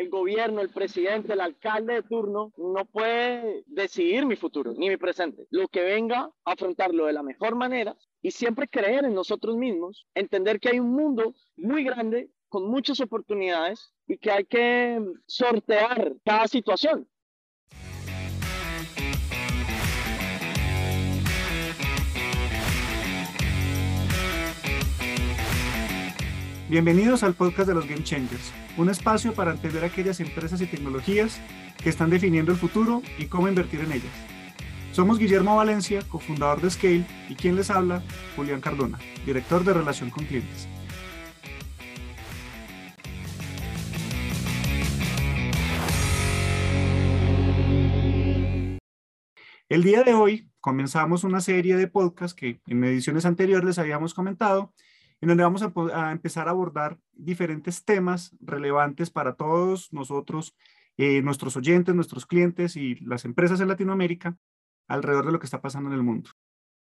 el gobierno, el presidente, el alcalde de turno no puede decidir mi futuro ni mi presente. Lo que venga, afrontarlo de la mejor manera y siempre creer en nosotros mismos, entender que hay un mundo muy grande con muchas oportunidades y que hay que sortear cada situación. Bienvenidos al podcast de los Game Changers, un espacio para entender aquellas empresas y tecnologías que están definiendo el futuro y cómo invertir en ellas. Somos Guillermo Valencia, cofundador de Scale, y quien les habla, Julián Cardona, director de Relación con Clientes. El día de hoy comenzamos una serie de podcasts que en ediciones anteriores les habíamos comentado en donde vamos a, empezar a abordar diferentes temas relevantes para todos nosotros, eh, nuestros oyentes, nuestros clientes y las empresas en Latinoamérica alrededor de lo que está pasando en el mundo.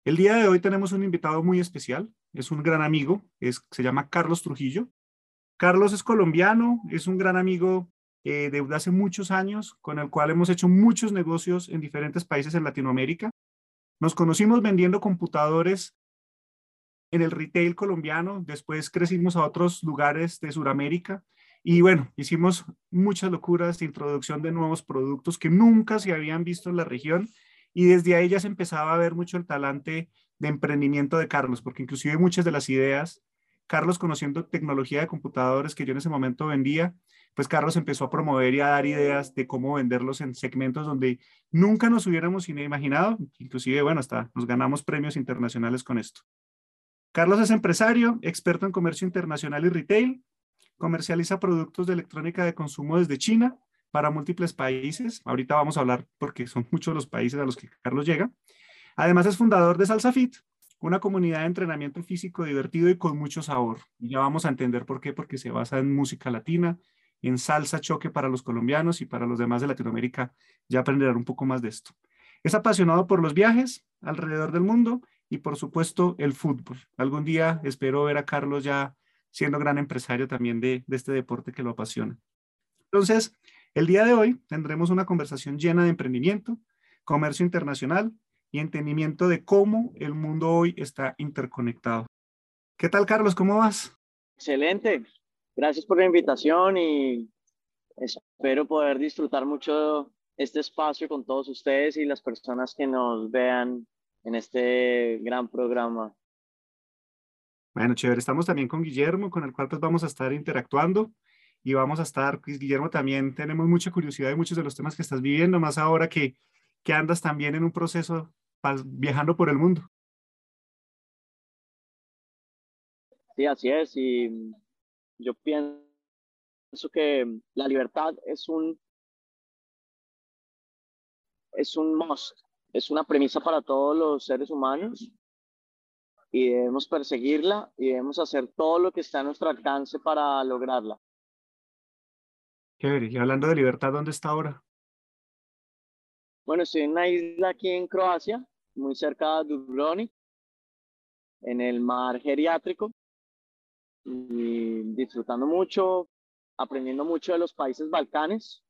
El día de hoy tenemos un invitado muy especial, es un gran amigo, es, se llama Carlos Trujillo. Carlos es colombiano, es un gran amigo eh, de hace muchos años, con el cual hemos hecho muchos negocios en diferentes países en Latinoamérica. Nos conocimos vendiendo computadores en el retail colombiano, después crecimos a otros lugares de Sudamérica y bueno, hicimos muchas locuras introducción de nuevos productos que nunca se habían visto en la región y desde ahí ya se empezaba a ver mucho el talante de emprendimiento de Carlos, porque inclusive muchas de las ideas, Carlos conociendo tecnología de computadores que yo en ese momento vendía, pues Carlos empezó a promover y a dar ideas de cómo venderlos en segmentos donde nunca nos hubiéramos imaginado, inclusive bueno, hasta nos ganamos premios internacionales con esto. Carlos es empresario, experto en comercio internacional y retail, comercializa productos de electrónica de consumo desde China para múltiples países. Ahorita vamos a hablar porque son muchos los países a los que Carlos llega. Además es fundador de Salsa Fit, una comunidad de entrenamiento físico divertido y con mucho sabor. Y ya vamos a entender por qué, porque se basa en música latina, en salsa choque para los colombianos y para los demás de Latinoamérica. Ya aprenderán un poco más de esto. Es apasionado por los viajes alrededor del mundo y por supuesto el fútbol. Algún día espero ver a Carlos ya siendo gran empresario también de, este deporte que lo apasiona. Entonces, el día de hoy tendremos una conversación llena de emprendimiento, comercio internacional y entendimiento de cómo el mundo hoy está interconectado. ¿Qué tal, Carlos? ¿Cómo vas? Excelente. Gracias por la invitación y espero poder disfrutar mucho este espacio con todos ustedes y las personas que nos vean en este gran programa. Bueno, chévere. Estamos también con Guillermo, con el cual pues vamos a estar interactuando y vamos a estar, pues, Guillermo, también tenemos mucha curiosidad de muchos de los temas que estás viviendo, más ahora que, que andas también en un proceso viajando por el mundo. Sí, así es. Y yo pienso que la libertad es un, es un must es una premisa para todos los seres humanos y debemos perseguirla y debemos hacer todo lo que está a nuestro alcance para lograrla. Chévere. Y hablando de libertad, ¿dónde está ahora? Bueno, estoy en una isla aquí en Croacia, muy cerca de Dubrovnik, en el mar geriátrico, y disfrutando mucho, aprendiendo mucho de los países balcanes,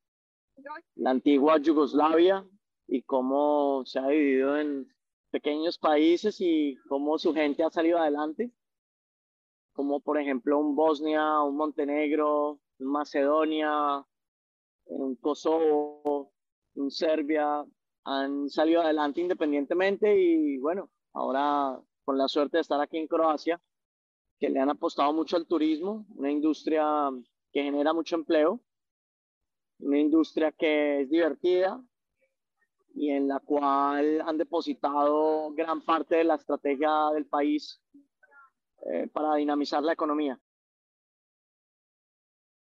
la antigua Yugoslavia, y cómo se ha dividido en pequeños países y cómo su gente ha salido adelante, como por ejemplo un Bosnia, un Montenegro, un Macedonia, un Kosovo, un Serbia, han salido adelante independientemente y bueno, ahora con la suerte de estar aquí en Croacia, que le han apostado mucho al turismo, una industria que genera mucho empleo, una industria que es divertida, y en la cual han depositado gran parte de la estrategia del país eh, para dinamizar la economía.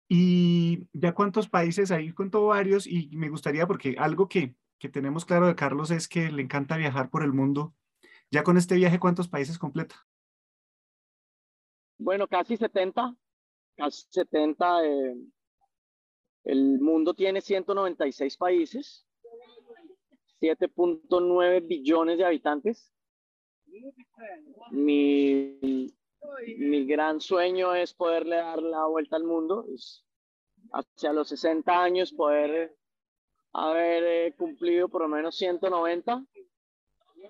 ¿Y ya cuántos países? Ahí contó varios y me gustaría, porque algo que, que tenemos claro de Carlos es que le encanta viajar por el mundo. Ya con este viaje, ¿cuántos países completa? Bueno, casi 70, casi 70. Eh, el mundo tiene 196 países 7.9 billones de habitantes. Mi, mi gran sueño es poderle dar la vuelta al mundo, hacia los 60 años poder haber eh, cumplido por lo menos 190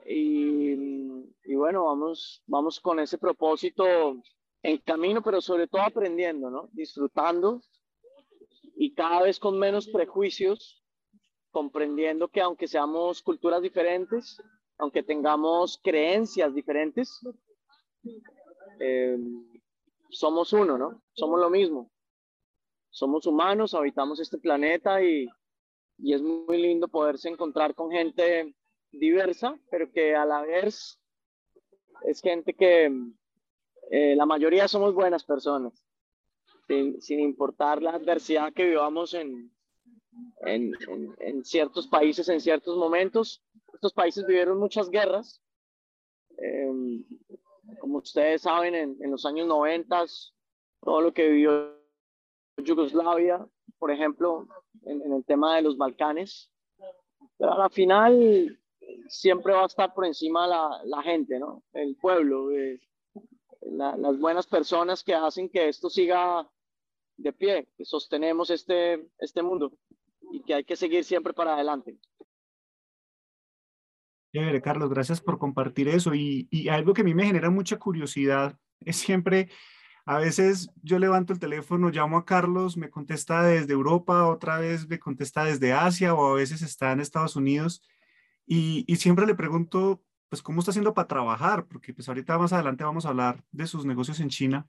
y, y, bueno, vamos, vamos con ese propósito en camino, pero sobre todo aprendiendo, ¿no? Disfrutando y cada vez con menos prejuicios, comprendiendo que aunque seamos culturas diferentes, aunque tengamos creencias diferentes, eh, somos uno, ¿no? Somos lo mismo. Somos humanos, habitamos este planeta y, y es muy lindo poderse encontrar con gente diversa, pero que a la vez es gente que eh, la mayoría somos buenas personas, sin, sin, importar la adversidad que vivamos en, en, en, ciertos países, en ciertos momentos. Estos países vivieron muchas guerras. Eh, como ustedes saben, en, en los años 90, todo lo que vivió Yugoslavia, por ejemplo, en, en, el tema de los Balcanes. Pero a la final siempre va a estar por encima la, la gente, ¿no? El pueblo, eh, la, las buenas personas que hacen que esto siga de pie, que sostenemos este, este mundo y que hay que seguir siempre para adelante. Chévere, Carlos, gracias por compartir eso. Y, y, algo que a mí me genera mucha curiosidad es siempre, a veces yo levanto el teléfono, llamo a Carlos, me contesta desde Europa, otra vez me contesta desde Asia o a veces está en Estados Unidos y, y siempre le pregunto, pues, ¿cómo está haciendo para trabajar? Porque pues ahorita más adelante vamos a hablar de sus negocios en China.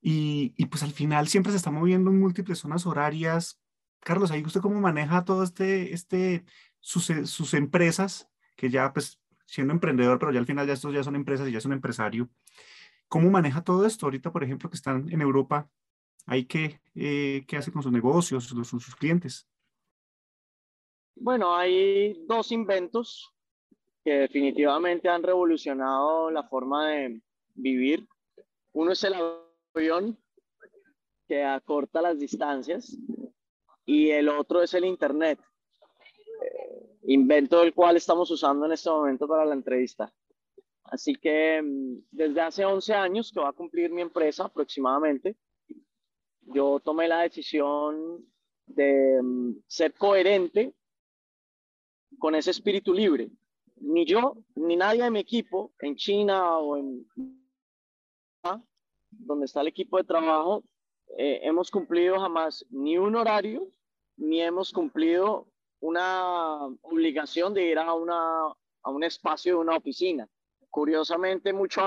Y, y pues al final siempre se está moviendo en múltiples zonas horarias. Carlos, ¿ahí usted cómo maneja todo este, este, sus, sus empresas, que ya pues siendo emprendedor, pero ya al final ya estos ya son empresas y ya es un empresario. ¿Cómo maneja todo esto? Ahorita, por ejemplo, que están en Europa, ¿hay que, eh, qué hace con sus negocios, sus, sus clientes? Bueno, hay dos inventos que definitivamente han revolucionado la forma de vivir. Uno es el avión, que acorta las distancias, y el otro es el Internet, eh, invento del cual estamos usando en este momento para la entrevista. Así que mm, desde hace 11 años que va a cumplir mi empresa aproximadamente, yo tomé la decisión de mm, ser coherente con ese espíritu libre. Ni yo, ni nadie de mi equipo en China o en donde está el equipo de trabajo, eh, hemos cumplido jamás ni un horario, ni hemos cumplido una obligación de ir a, una, a un espacio de una oficina. Curiosamente, mucho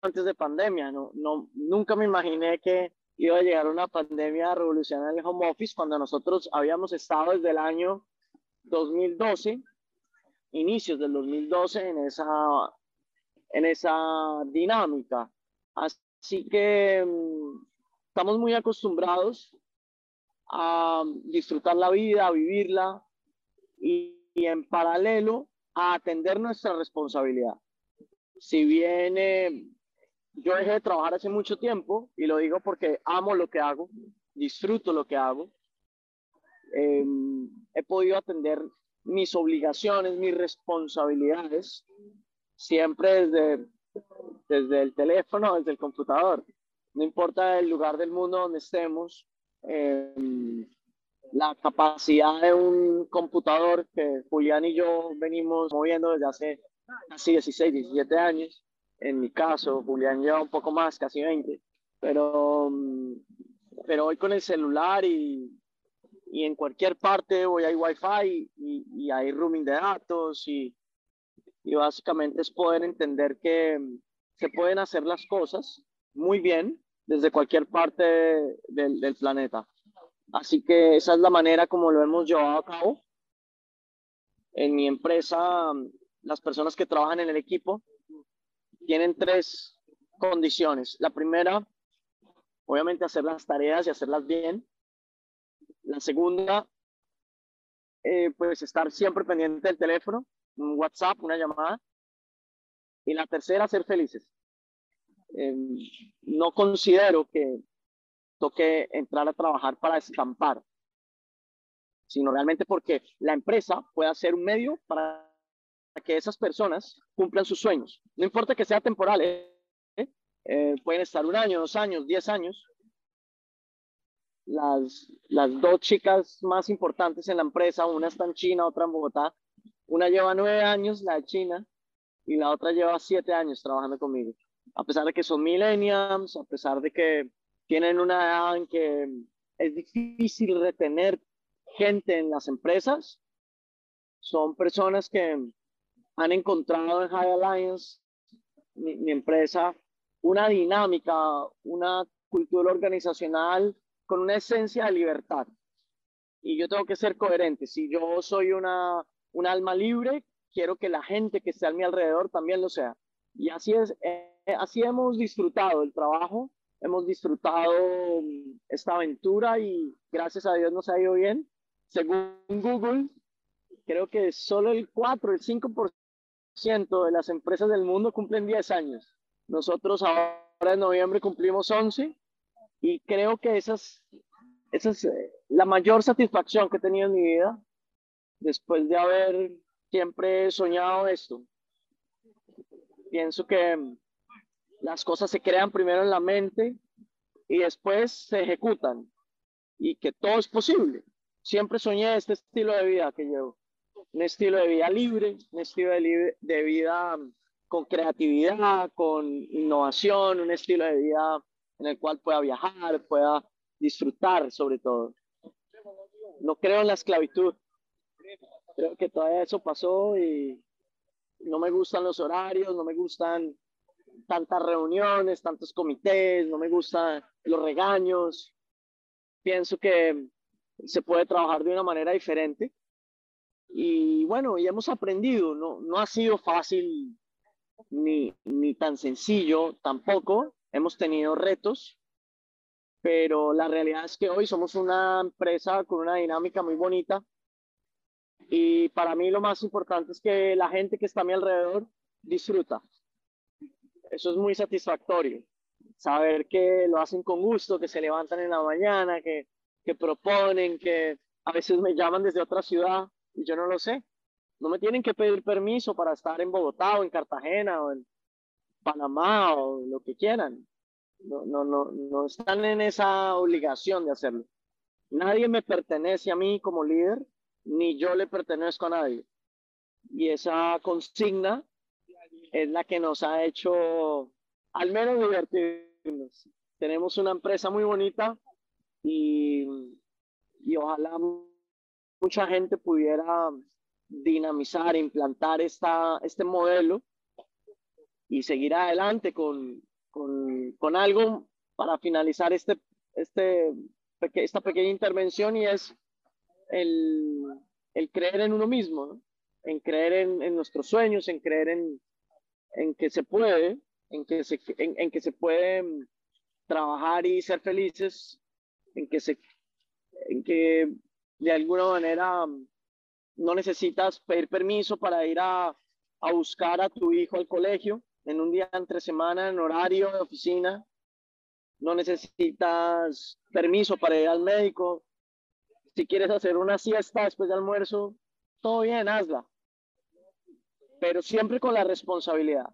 antes de pandemia, no, no, nunca me imaginé que iba a llegar una pandemia a revolucionar el home office cuando nosotros habíamos estado desde el año 2012, inicios del 2012, en esa, en esa dinámica. Así que mm, estamos muy acostumbrados a disfrutar la vida, a vivirla y, y en paralelo a atender nuestra responsabilidad. Si bien eh, yo dejé de trabajar hace mucho tiempo, y lo digo porque amo lo que hago, disfruto lo que hago, eh, he podido atender mis obligaciones, mis responsabilidades, siempre desde, desde el teléfono, desde el computador. No importa el lugar del mundo donde estemos, eh, la capacidad de un computador que Julián y yo venimos moviendo desde hace casi 16, 17 años. En mi caso, Julián lleva un poco más, casi 20. Pero, pero hoy con el celular y, y en cualquier parte hoy hay wifi y, y hay roaming de datos y, y básicamente es poder entender que se pueden hacer las cosas muy bien desde cualquier parte del, planeta. Así que esa es la manera como lo hemos llevado a cabo. En mi empresa, las personas que trabajan en el equipo tienen tres condiciones. La primera, obviamente hacer las tareas y hacerlas bien. La segunda, eh, pues estar siempre pendiente del teléfono, un WhatsApp, una llamada. Y la tercera, ser felices. Eh, no considero que toque entrar a trabajar para escampar, sino realmente porque la empresa pueda ser un medio para que esas personas cumplan sus sueños. No importa que sea temporal, ¿eh? Eh, pueden estar un año, dos años, diez años, las, las dos chicas más importantes en la empresa, una está en China, otra en Bogotá. Una lleva nueve años, la de China, y la otra lleva siete años trabajando conmigo. A pesar de que son millennials, a pesar de que tienen una edad en que es difícil retener gente en las empresas, son personas que han encontrado en High Alliance, mi, empresa, una dinámica, una cultura organizacional con una esencia de libertad. Y yo tengo que ser coherente. Si yo soy una, un alma libre, quiero que la gente que esté a mi alrededor también lo sea. Y así es, eh, así hemos disfrutado el trabajo, hemos disfrutado mm, esta aventura y gracias a Dios nos ha ido bien. Según Google, creo que solo el 4, el 5% de las empresas del mundo cumplen 10 años. Nosotros ahora en noviembre cumplimos 11 y creo que esa es, esa es eh, la mayor satisfacción que he tenido en mi vida después de haber siempre soñado esto. Pienso que las cosas se crean primero en la mente y después se ejecutan y que todo es posible. Siempre soñé este estilo de vida que llevo, un estilo de vida libre, un estilo de, de vida con creatividad, con innovación, un estilo de vida en el cual pueda viajar, pueda disfrutar sobre todo. No creo en la esclavitud. Creo que todo eso pasó y no me gustan los horarios, no me gustan tantas reuniones, tantos comités, no me gustan los regaños. Pienso que se puede trabajar de una manera diferente. Y bueno, y hemos aprendido, no, no ha sido fácil ni, ni tan sencillo tampoco, hemos tenido retos, pero la realidad es que hoy somos una empresa con una dinámica muy bonita y para mí lo más importante es que la gente que está a mi alrededor disfruta. Eso es muy satisfactorio. Saber que lo hacen con gusto, que se levantan en la mañana, que, que proponen, que a veces me llaman desde otra ciudad y yo no lo sé. No me tienen que pedir permiso para estar en Bogotá o en Cartagena o en, Panamá o lo que quieran. No, no, no, no están en esa obligación de hacerlo. Nadie me pertenece a mí como líder, ni yo le pertenezco a nadie. Y esa consigna es la que nos ha hecho al menos divertirnos. Tenemos una empresa muy bonita y, y ojalá mucha gente pudiera dinamizar, implantar esta, este modelo y seguir adelante con, con, con algo para finalizar este, este, esta pequeña intervención y es el, creer en uno mismo, en creer en, nuestros sueños, en creer en, que se puede, en que se, en, puede trabajar y ser felices, en que, de alguna manera no necesitas pedir permiso para ir a, a buscar a tu hijo al colegio, en un día entre semana, en horario de oficina. No necesitas permiso para ir al médico. Si quieres hacer una siesta después de almuerzo, todo bien, hazla. Pero siempre con la responsabilidad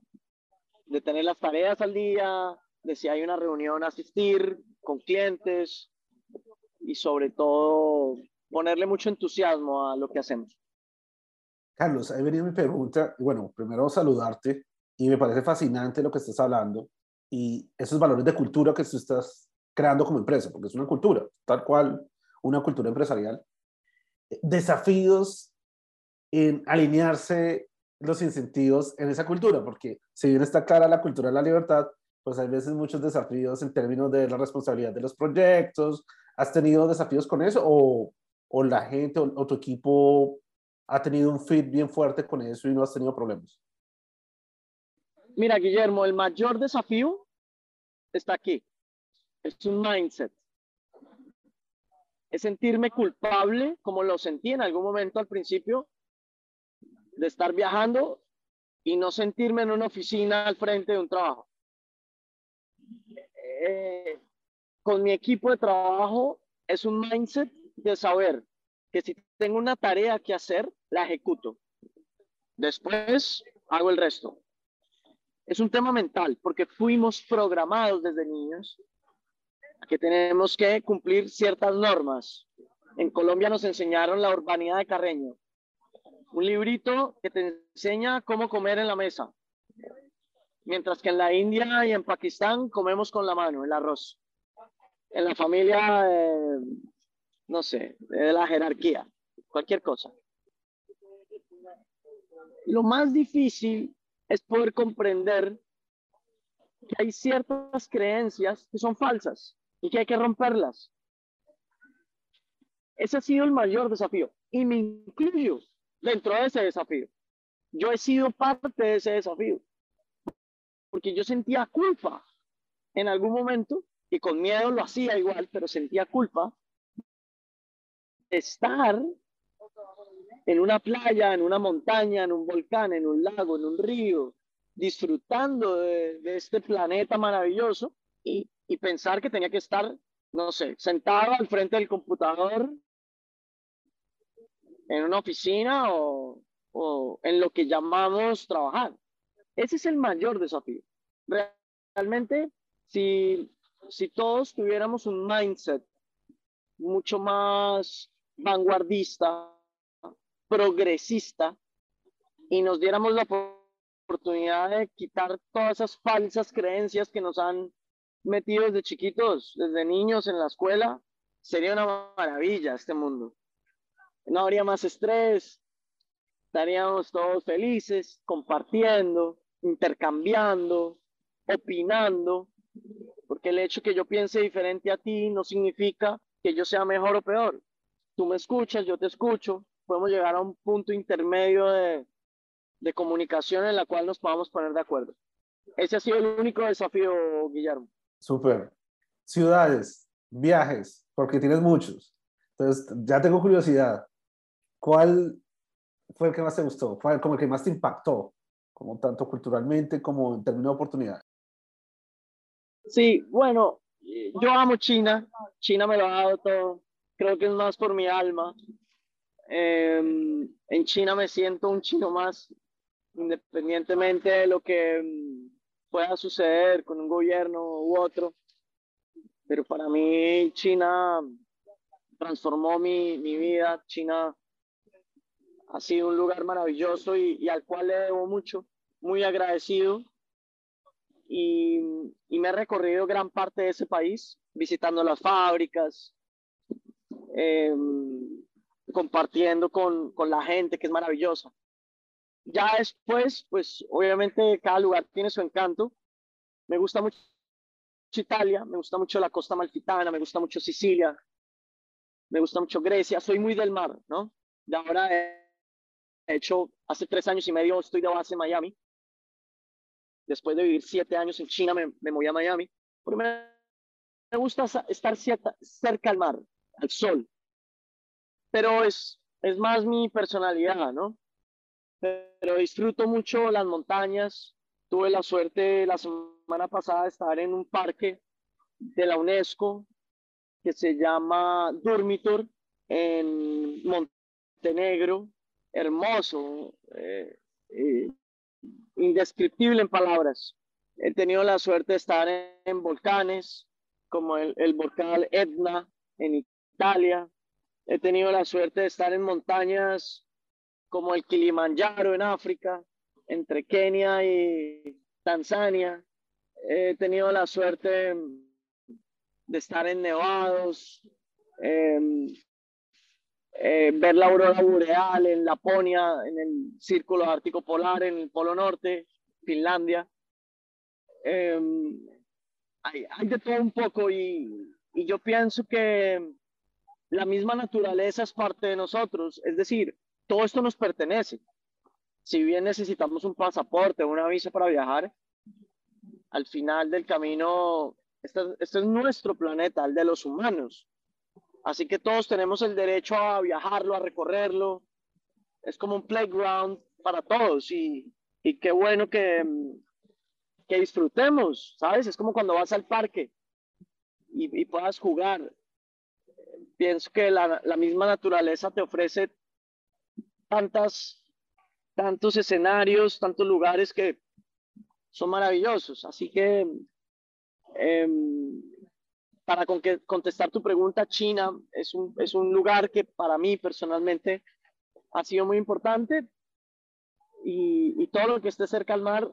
de tener las tareas al día, de si hay una reunión asistir con clientes y sobre todo ponerle mucho entusiasmo a lo que hacemos. Carlos, ahí venía mi pregunta. Bueno, primero saludarte y me parece fascinante lo que estás hablando y esos valores de cultura que tú estás creando como empresa, porque es una cultura, tal cual una cultura empresarial. Desafíos en alinearse los incentivos en esa cultura, porque si bien está clara la cultura de la libertad, pues hay veces muchos desafíos en términos de la responsabilidad de los proyectos. ¿Has tenido desafíos con eso o, o la gente o, o tu equipo ha tenido un fit bien fuerte con eso y no has tenido problemas? Mira, Guillermo, el mayor desafío está aquí. Es un mindset. Es sentirme culpable, como lo sentí en algún momento al principio, de estar viajando y no sentirme en una oficina al frente de un trabajo. Eh, con mi equipo de trabajo es un mindset de saber que si tengo una tarea que hacer, la ejecuto. Después hago el resto es un tema mental, porque fuimos programados desde niños que tenemos que cumplir ciertas normas. En Colombia nos enseñaron la urbanidad de Carreño, un librito que te enseña cómo comer en la mesa, mientras que en la India y en Pakistán comemos con la mano el arroz. En la familia, eh, no sé, de la jerarquía, cualquier cosa. Lo más difícil es poder comprender que hay ciertas creencias que son falsas y que hay que romperlas. Ese ha sido el mayor desafío y me incluyo dentro de ese desafío. Yo he sido parte de ese desafío porque yo sentía culpa en algún momento y con miedo lo hacía igual, pero sentía culpa de estar en una playa, en una montaña, en un volcán, en un lago, en un río, disfrutando de, este planeta maravilloso y, y pensar que tenía que estar, no sé, sentado al frente del computador en una oficina o, o en lo que llamamos trabajar. Ese es el mayor desafío. Realmente, si, si todos tuviéramos un mindset mucho más vanguardista, progresista, y nos diéramos la oportunidad de quitar todas esas falsas creencias que nos han metido desde chiquitos, desde niños en la escuela, sería una maravilla este mundo. No habría más estrés, estaríamos todos felices, compartiendo, intercambiando, opinando, porque el hecho que yo piense diferente a ti no significa que yo sea mejor o peor. Tú me escuchas, yo te escucho, podemos llegar a un punto intermedio de, de comunicación en la cual nos podamos poner de acuerdo. Ese ha sido el único desafío, Guillermo. Súper. Ciudades, viajes, porque tienes muchos. Entonces, ya tengo curiosidad. ¿Cuál fue el que más te gustó? ¿Cuál como el que más te impactó? como tanto culturalmente como en términos de oportunidades. Sí, bueno, yo amo China, China me lo ha dado todo, creo que es más por mi alma. Em, en China me siento un chino más, independientemente de lo que em, pueda suceder con un gobierno u otro. Pero para mí China transformó mi, mi vida, China ha sido un lugar maravilloso y, al cual le debo mucho, muy agradecido. Y, me he recorrido gran parte de ese país, visitando las fábricas, em, compartiendo con, con la gente, que es maravillosa. Ya después, pues obviamente cada lugar tiene su encanto. Me gusta mucho Italia, me gusta mucho la costa malfitana, me gusta mucho Sicilia, me gusta mucho Grecia. Soy muy del mar, ¿no? De ahora de hecho, hace tres años y medio estoy de base en Miami. Después de vivir siete años en China, me, me moví a Miami. Porque me, gusta estar cerca al mar, al sol. Pero es, es más mi personalidad, ¿no? Pero disfruto mucho las montañas. Tuve la suerte la semana pasada de estar en un parque de la UNESCO que se llama Dormitor en Montenegro hermoso, eh, eh, indescriptible en palabras. He tenido la suerte de estar en, volcanes, como el, el, volcán Etna en Italia. He tenido la suerte de estar en montañas como el Kilimanjaro en África, entre Kenia y Tanzania. He tenido la suerte de estar en nevados, eh, ver la aurora boreal en Laponia, en el círculo ártico polar, en el polo norte, Finlandia. Em, hay, hay, de todo un poco y, y yo pienso que la misma naturaleza es parte de nosotros, es decir, todo esto nos pertenece. Si bien necesitamos un pasaporte una visa para viajar, al final del camino, este, este es nuestro planeta, el de los humanos. Así que todos tenemos el derecho a viajarlo, a recorrerlo. Es como un playground para todos y, y qué bueno que, que disfrutemos, ¿sabes? Es como cuando vas al parque y, y puedas jugar. Pienso que la, misma naturaleza te ofrece tantas, tantos escenarios, tantos lugares que son maravillosos. Así que eh, para contestar tu pregunta, China es un, es un lugar que para mí personalmente ha sido muy importante y, todo lo que esté cerca al mar,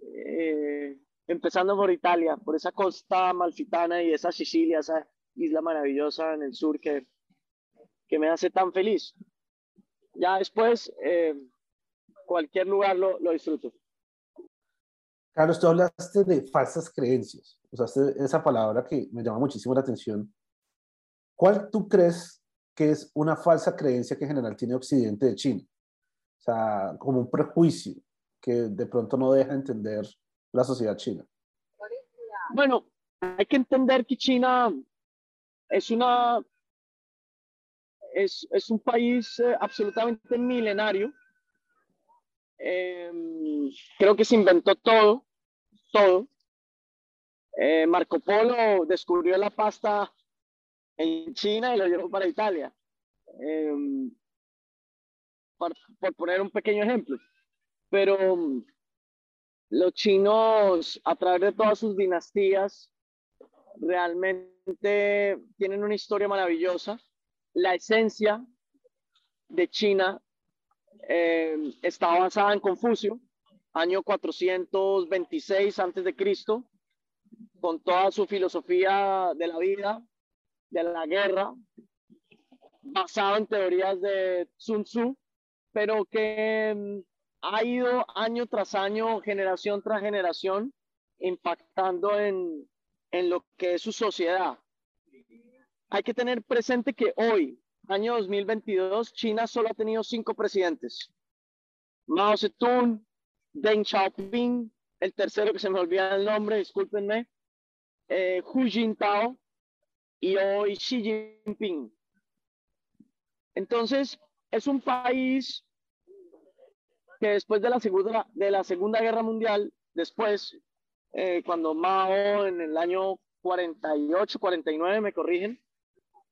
eh, empezando por Italia, por esa costa malfitana y esa Sicilia, esa isla maravillosa en el sur que, que me hace tan feliz. Ya después, eh, cualquier lugar lo, lo disfruto. Carlos, tú hablaste de falsas creencias, usaste esa palabra que me llama muchísimo la atención. ¿Cuál tú crees que es una falsa creencia que en general tiene Occidente de China? O sea, como un prejuicio que de pronto no deja entender la sociedad china. Bueno, hay que entender que China es una es, es un país eh, absolutamente milenario. Em, creo que se inventó todo, todo. Eh, Marco Polo descubrió la pasta en China y lo llevó para Italia. Em, por, poner un pequeño ejemplo. Pero mm, los chinos, a través de todas sus dinastías, realmente tienen una historia maravillosa. La esencia de China em, está basada en Confucio, año 426 antes de Cristo, con toda su filosofía de la vida, de la guerra, basado en teorías de Sun Tzu, pero que mm, ha ido año tras año, generación tras generación, impactando en, en lo que es su sociedad. Hay que tener presente que hoy, año 2022, China solo ha tenido cinco presidentes. Mao Zedong, Deng Xiaoping, el tercero que se me olvida el nombre, discúlpenme, eh, Hu Jintao y hoy Xi Jinping. Entonces, es un país que después de la Segunda, de la segunda Guerra Mundial, después, eh, cuando Mao en el año 48, 49, me corrigen,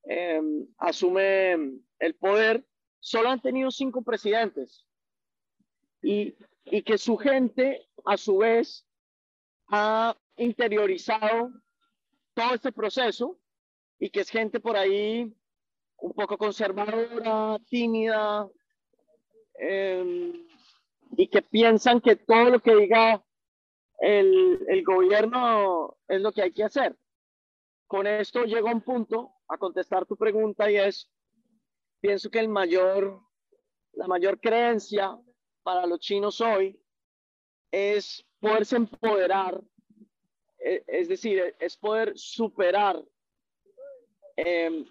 em, asume el poder, solo han tenido cinco presidentes. Y, y que su gente, a su vez, ha interiorizado todo este proceso y que es gente por ahí un poco conservadora, tímida, em, y que piensan que todo lo que diga el, el, gobierno es lo que hay que hacer. Con esto llego a un punto a contestar tu pregunta y es, pienso que el mayor, la mayor creencia para los chinos hoy es poderse empoderar, e, es decir, es poder superar eh,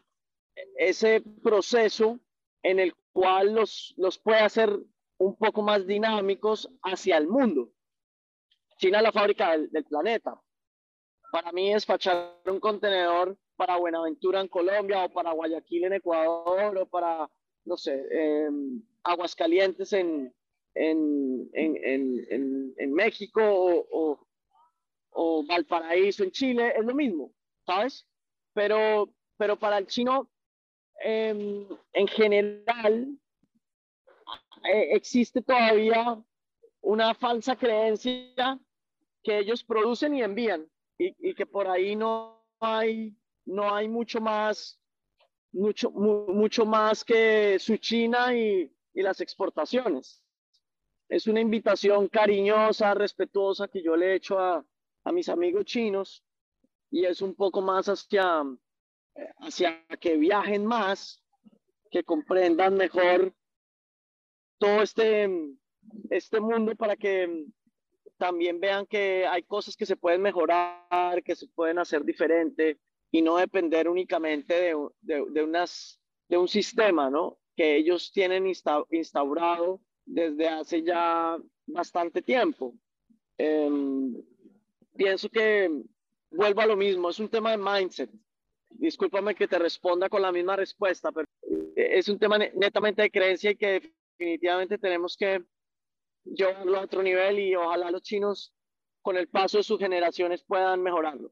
ese proceso en el cual los, los puede hacer un poco más dinámicos hacia el mundo. China es la fábrica del, planeta. Para mí es fachar un contenedor para Buenaventura en Colombia o para Guayaquil en Ecuador o para, no sé, eh, Aguascalientes en, en, en, en, México o, o, Valparaíso en Chile, es lo mismo, ¿sabes? Pero, pero para el chino Em, en general eh, existe todavía una falsa creencia que ellos producen y envían y, que por ahí no hay, no hay mucho más, mucho, mucho más que su China y, y las exportaciones. Es una invitación cariñosa, respetuosa que yo le he hecho a, a mis amigos chinos y es un poco más hacia, hacia que viajen más, que comprendan mejor todo este, este mundo para que también vean que hay cosas que se pueden mejorar, que se pueden hacer diferente y no depender únicamente de, de, unas, de un sistema, ¿no? Que ellos tienen instaurado desde hace ya bastante tiempo. Em, pienso que vuelvo a lo mismo, es un tema de mindset discúlpame que te responda con la misma respuesta, pero es un tema netamente de creencia y que definitivamente tenemos que llevarlo a otro nivel y ojalá los chinos con el paso de sus generaciones puedan mejorarlo.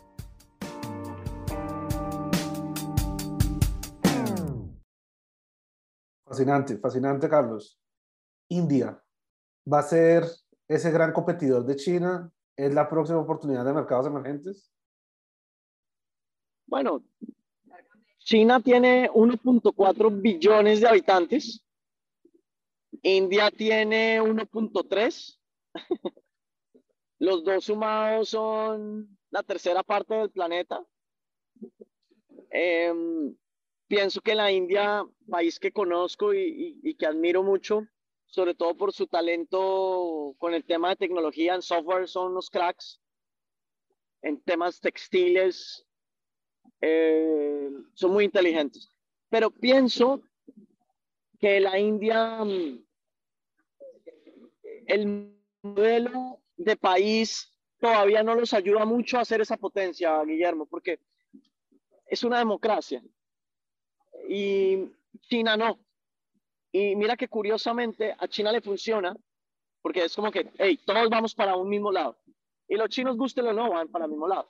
Fascinante, fascinante, Carlos. India va a ser ese gran competidor de China. ¿Es la próxima oportunidad de mercados emergentes? Bueno, China tiene 1.4 billones de habitantes. India tiene 1.3. Los dos sumados son la tercera parte del planeta. Em, pienso que la India, país que conozco y, que admiro mucho, sobre todo por su talento con el tema de tecnología en software, son unos cracks. En temas textiles, eh, son muy inteligentes. Pero pienso que la India, mm, el modelo de país todavía no los ayuda mucho a hacer esa potencia, Guillermo, porque es una democracia y China no. Y mira que curiosamente a China le funciona, porque es como que, hey, todos vamos para un mismo lado. Y los chinos, gusten o no, van para el mismo lado.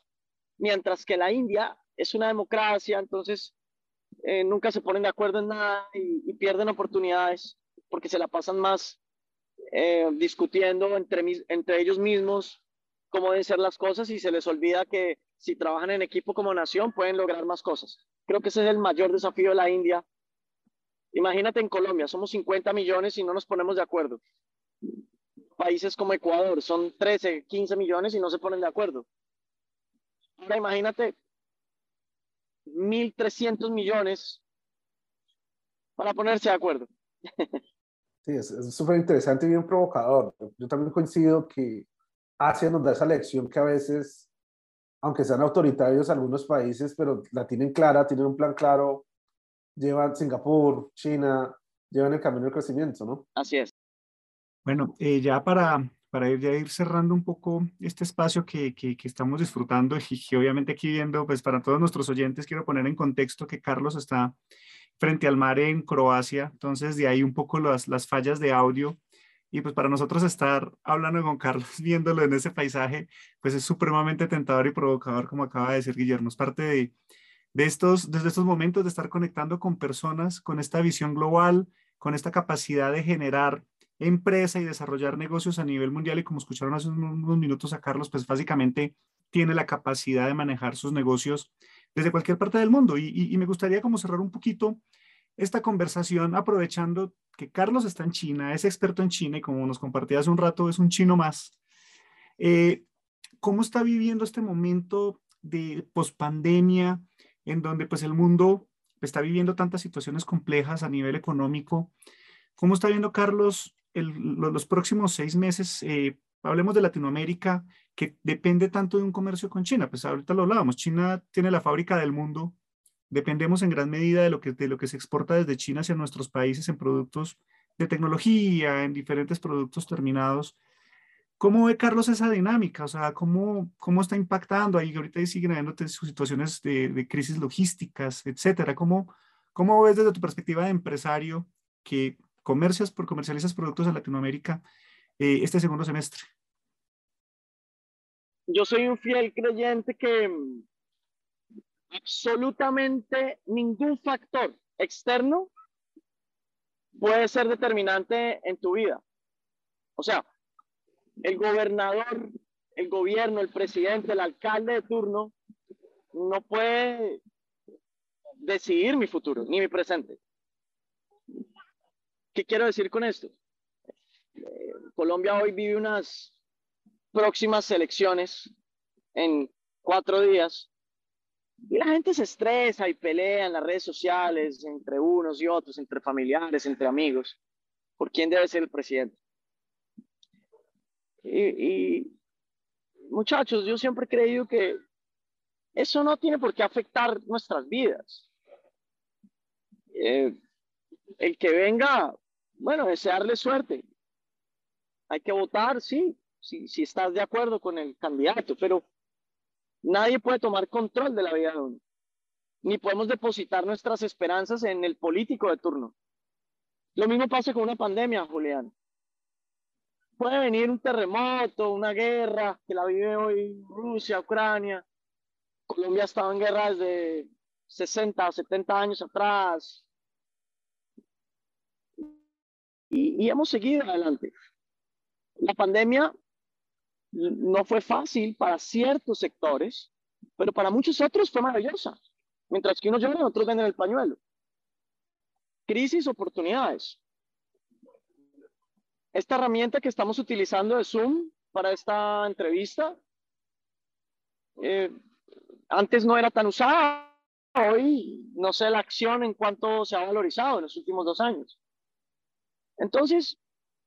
Mientras que la India es una democracia, entonces eh, nunca se ponen de acuerdo en nada y, pierden oportunidades porque se la pasan más eh, discutiendo entre, entre ellos mismos cómo deben ser las cosas y se les olvida que si trabajan en equipo como nación pueden lograr más cosas. Creo que ese es el mayor desafío de la India. Imagínate en Colombia, somos 50 millones y no nos ponemos de acuerdo. Países como Ecuador son 13, 15 millones y no se ponen de acuerdo. Ahora imagínate 1.300 millones para ponerse de acuerdo. Sí, es súper interesante y bien provocador. Yo también coincido que Asia nos da esa lección que a veces aunque sean autoritarios algunos países, pero la tienen clara, tienen un plan claro, llevan Singapur, China, llevan el camino del crecimiento, ¿no? Así es. Bueno, eh, ya para, para ir, ya ir cerrando un poco este espacio que, que, que, estamos disfrutando y que obviamente aquí viendo, pues para todos nuestros oyentes quiero poner en contexto que Carlos está frente al mar en Croacia, entonces de ahí un poco las, las fallas de audio y pues para nosotros estar hablando con Carlos, viéndolo en ese paisaje, pues es supremamente tentador y provocador, como acaba de decir Guillermo. Es parte de, estos, desde estos momentos de estar conectando con personas con esta visión global, con esta capacidad de generar empresa y desarrollar negocios a nivel mundial. Y como escucharon hace unos minutos a Carlos, pues básicamente tiene la capacidad de manejar sus negocios desde cualquier parte del mundo. Y, y me gustaría como cerrar un poquito esta conversación aprovechando que Carlos está en China, es experto en China y como nos compartía hace un rato, es un chino más. Eh, ¿Cómo está viviendo este momento de pospandemia en donde pues el mundo está viviendo tantas situaciones complejas a nivel económico? ¿Cómo está viendo Carlos los próximos seis meses? Eh, hablemos de Latinoamérica, que depende tanto de un comercio con China. Pues ahorita lo hablábamos, China tiene la fábrica del mundo dependemos en gran medida de lo que, se exporta desde China hacia nuestros países en productos de tecnología, en diferentes productos terminados. ¿Cómo ve Carlos esa dinámica? O sea, ¿cómo, cómo está impactando ahí? Ahorita siguen habiendo situaciones de, de, crisis logísticas, etcétera. ¿Cómo, ¿Cómo ves desde tu perspectiva de empresario que comercias por comercializas productos en Latinoamérica eh, este segundo semestre? Yo soy un fiel creyente que absolutamente ningún factor externo puede ser determinante en tu vida. O sea, el gobernador, el gobierno, el presidente, el alcalde de turno no puede decidir mi futuro ni mi presente. ¿Qué quiero decir con esto? Eh, Colombia hoy vive unas próximas elecciones en cuatro días y la gente se estresa y pelea en las redes sociales entre unos y otros, entre familiares, entre amigos, por quién debe ser el presidente. Y, muchachos, yo siempre he creído que eso no tiene por qué afectar nuestras vidas. Eh, el que venga bueno, desearle suerte. Hay que votar, sí, si, si estás de acuerdo con el candidato, pero nadie puede tomar control de la vida de uno. Ni podemos depositar nuestras esperanzas en el político de turno. Lo mismo pasa con una pandemia, Julián. Puede venir un terremoto, una guerra, que la vive hoy Rusia, Ucrania. Colombia estaba en guerra desde 60 o 70 años atrás. Y, y hemos seguido adelante. La pandemia no fue fácil para ciertos sectores, pero para muchos otros fue maravillosa. Mientras que unos lloran, otros venden el pañuelo. Crisis, oportunidades. Esta herramienta que estamos utilizando de Zoom para esta entrevista, eh, antes no era tan usada. Hoy no sé la acción en cuanto se ha valorizado en los últimos dos años. Entonces,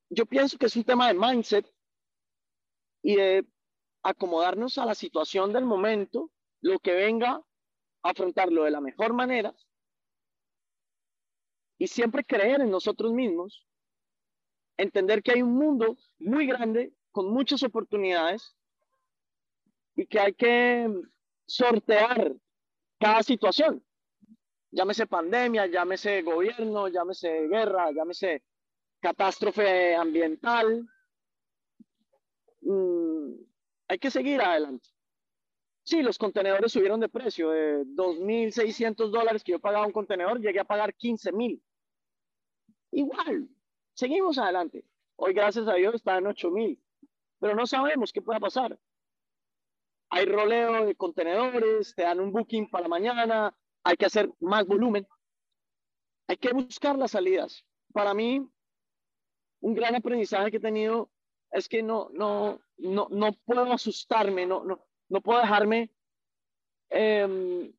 yo pienso que es un tema de mindset y de acomodarnos a la situación del momento, lo que venga, afrontarlo de la mejor manera y siempre creer en nosotros mismos, entender que hay un mundo muy grande con muchas oportunidades y que hay que sortear cada situación. Llámese pandemia, llámese gobierno, llámese guerra, llámese catástrofe ambiental. Mm, hay que seguir adelante. Sí, los contenedores subieron de precio. De 2.600 dólares que yo pagaba un contenedor, llegué a pagar 15.000. Igual, seguimos adelante. Hoy, gracias a Dios, está en 8.000. Pero no sabemos qué pueda pasar. Hay roleo de contenedores, te dan un booking para mañana, hay que hacer más volumen. Hay que buscar las salidas. Para mí, un gran aprendizaje que he tenido es que no, no, no, no puedo asustarme, no, no, no puedo dejarme, eh,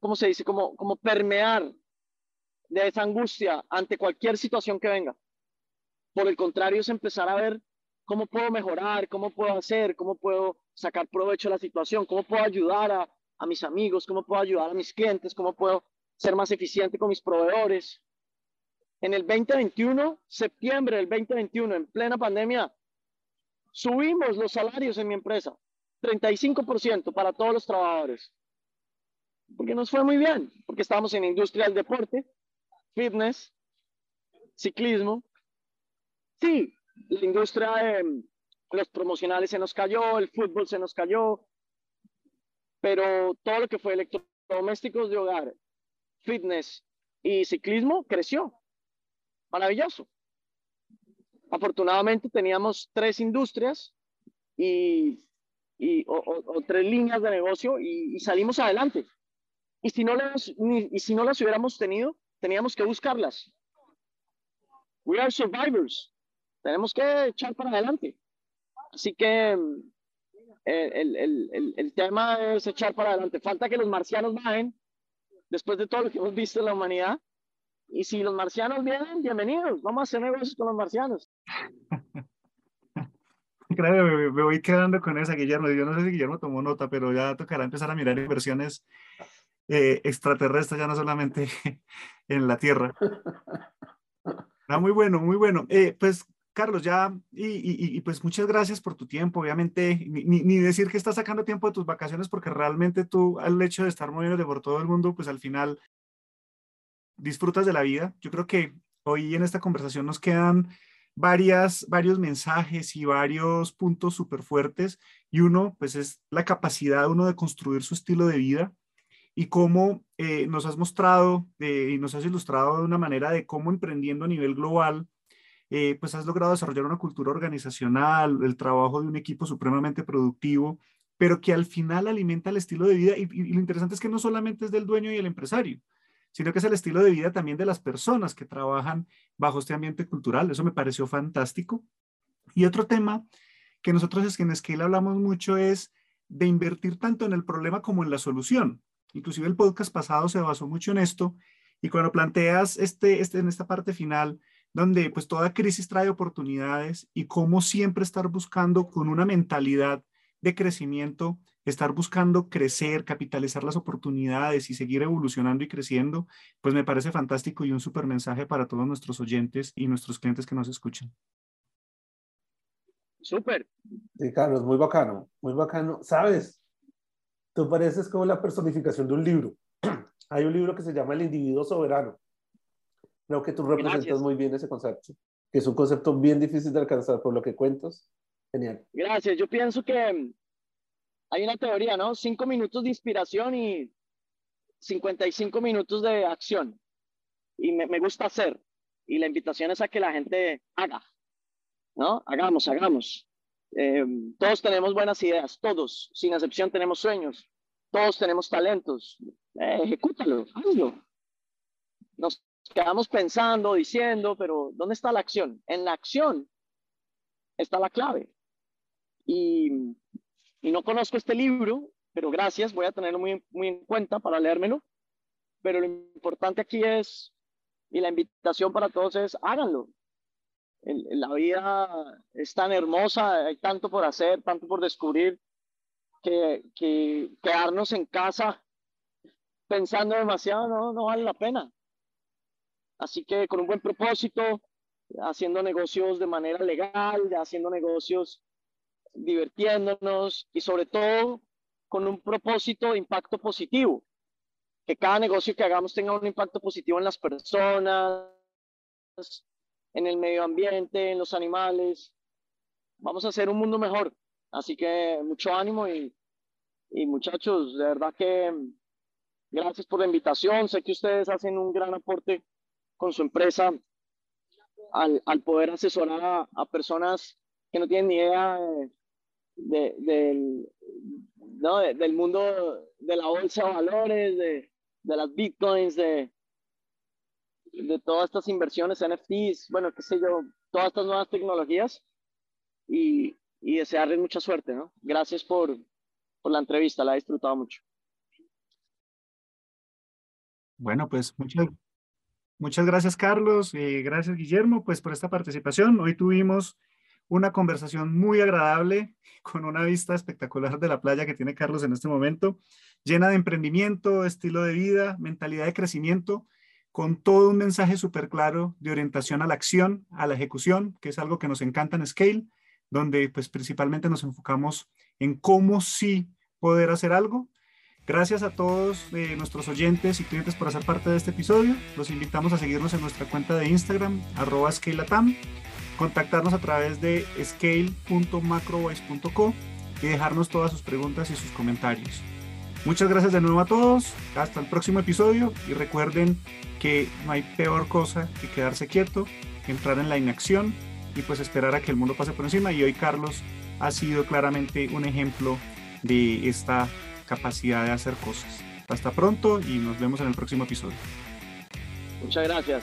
¿cómo se dice? Como, como permear de esa angustia ante cualquier situación que venga. Por el contrario, es empezar a ver cómo puedo mejorar, cómo puedo hacer, cómo puedo sacar provecho de la situación, cómo puedo ayudar a, a mis amigos, cómo puedo ayudar a mis clientes, cómo puedo ser más eficiente con mis proveedores. En el 2021, septiembre del 2021, en plena pandemia, subimos los salarios en mi empresa. 35% para todos los trabajadores. Porque nos fue muy bien, porque estábamos en industria del deporte, fitness, ciclismo. Sí, la industria de los promocionales se nos cayó, el fútbol se nos cayó, pero todo lo que fue electrodomésticos de hogar, fitness y ciclismo creció. Maravilloso. Afortunadamente teníamos tres industrias y y, o, tres líneas de negocio y, salimos adelante. Y si, no las, y si no las hubiéramos tenido, teníamos que buscarlas. We are survivors. Tenemos que echar para adelante. Así que eh, el, el, el, el, tema es echar para adelante. Falta que los marcianos bajen después de todo lo que hemos visto en la humanidad. Y si los marcianos vienen, bienvenidos. Vamos a hacer negocios con los marcianos. me, voy quedando con esa, Guillermo. Yo no sé si Guillermo tomó nota, pero ya tocará empezar a mirar inversiones eh, extraterrestres, ya no solamente en la Tierra. Ah, muy bueno, muy bueno. Eh, pues, Carlos, ya, y, y, pues muchas gracias por tu tiempo. Obviamente, ni, ni, decir que estás sacando tiempo de tus vacaciones, porque realmente tú, al hecho de estar moviéndote por todo el mundo, pues al final disfrutas de la vida. Yo creo que hoy en esta conversación nos quedan varias, varios mensajes y varios puntos súper fuertes y uno pues es la capacidad uno de construir su estilo de vida y cómo eh, nos has mostrado y nos has ilustrado de una manera de cómo emprendiendo a nivel global eh, pues has logrado desarrollar una cultura organizacional, el trabajo de un equipo supremamente productivo, pero que al final alimenta el estilo de vida y lo interesante es que no solamente es del dueño y el empresario, sino que es el estilo de vida también de las personas que trabajan bajo este ambiente cultural. Eso me pareció fantástico. Y otro tema que nosotros en Scale hablamos mucho es de invertir tanto en el problema como en la solución. Inclusive el podcast pasado se basó mucho en esto y cuando planteas este, este, en esta parte final, donde pues toda crisis trae oportunidades y cómo siempre estar buscando con una mentalidad de crecimiento estar buscando crecer, capitalizar las oportunidades y seguir evolucionando y creciendo, pues me parece fantástico y un súper mensaje para todos nuestros oyentes y nuestros clientes que nos escuchan. Súper. Sí, Carlos, muy bacano, muy bacano. ¿Sabes? Tú pareces como la personificación de un libro. Hay un libro que se llama El individuo soberano. Creo que tú representas muy bien ese concepto, que es un concepto bien difícil de alcanzar por lo que cuentas. Genial. Gracias. Yo pienso que hay una teoría, ¿no? Cinco minutos de inspiración y 55 minutos de acción. Y me, gusta hacer. Y la invitación es a que la gente haga, ¿no? Hagamos, hagamos. Eh, todos tenemos buenas ideas, todos, sin excepción tenemos sueños, todos tenemos talentos. Eh, ejecútalo, hazlo. Nos quedamos pensando, diciendo, pero ¿dónde está la acción? En la acción está la clave. Y y no conozco este libro, pero gracias, voy a tenerlo muy, muy en cuenta para leérmelo. Pero lo importante aquí es, y la invitación para todos es, háganlo. la vida es tan hermosa, hay tanto por hacer, tanto por descubrir, que, que quedarnos en casa pensando demasiado no, no vale la pena. Así que con un buen propósito, haciendo negocios de manera legal, haciendo negocios divirtiéndonos y sobre todo con un propósito de impacto positivo. Que cada negocio que hagamos tenga un impacto positivo en las personas, en el medio ambiente, en los animales. Vamos a hacer un mundo mejor. Así que mucho ánimo y, y muchachos, de verdad que gracias por la invitación. Sé que ustedes hacen un gran aporte con su empresa al, al poder asesorar a, a, personas que no tienen ni idea de, de, del, no, del mundo de la bolsa de valores, de, de las bitcoins, de, de todas estas inversiones, NFTs, bueno, qué sé yo, todas estas nuevas tecnologías y, y desearles mucha suerte, ¿no? Gracias por, por la entrevista, la he disfrutado mucho. Bueno, pues muchas, muchas gracias, Carlos. Eh, gracias, Guillermo, pues por esta participación. Hoy tuvimos una conversación muy agradable con una vista espectacular de la playa que tiene Carlos en este momento, llena de emprendimiento, estilo de vida, mentalidad de crecimiento, con todo un mensaje súper claro de orientación a la acción, a la ejecución, que es algo que nos encanta en Scale, donde pues principalmente nos enfocamos en cómo sí poder hacer algo. Gracias a todos eh, nuestros oyentes y clientes por hacer parte de este episodio. Los invitamos a seguirnos en nuestra cuenta de Instagram, arroba ScaleLatam contactarnos a través de scale.macrovoice.co y dejarnos todas sus preguntas y sus comentarios. Muchas gracias de nuevo a todos, hasta el próximo episodio y recuerden que no hay peor cosa que quedarse quieto, entrar en la inacción y pues esperar a que el mundo pase por encima y hoy Carlos ha sido claramente un ejemplo de esta capacidad de hacer cosas. Hasta pronto y nos vemos en el próximo episodio. Muchas gracias.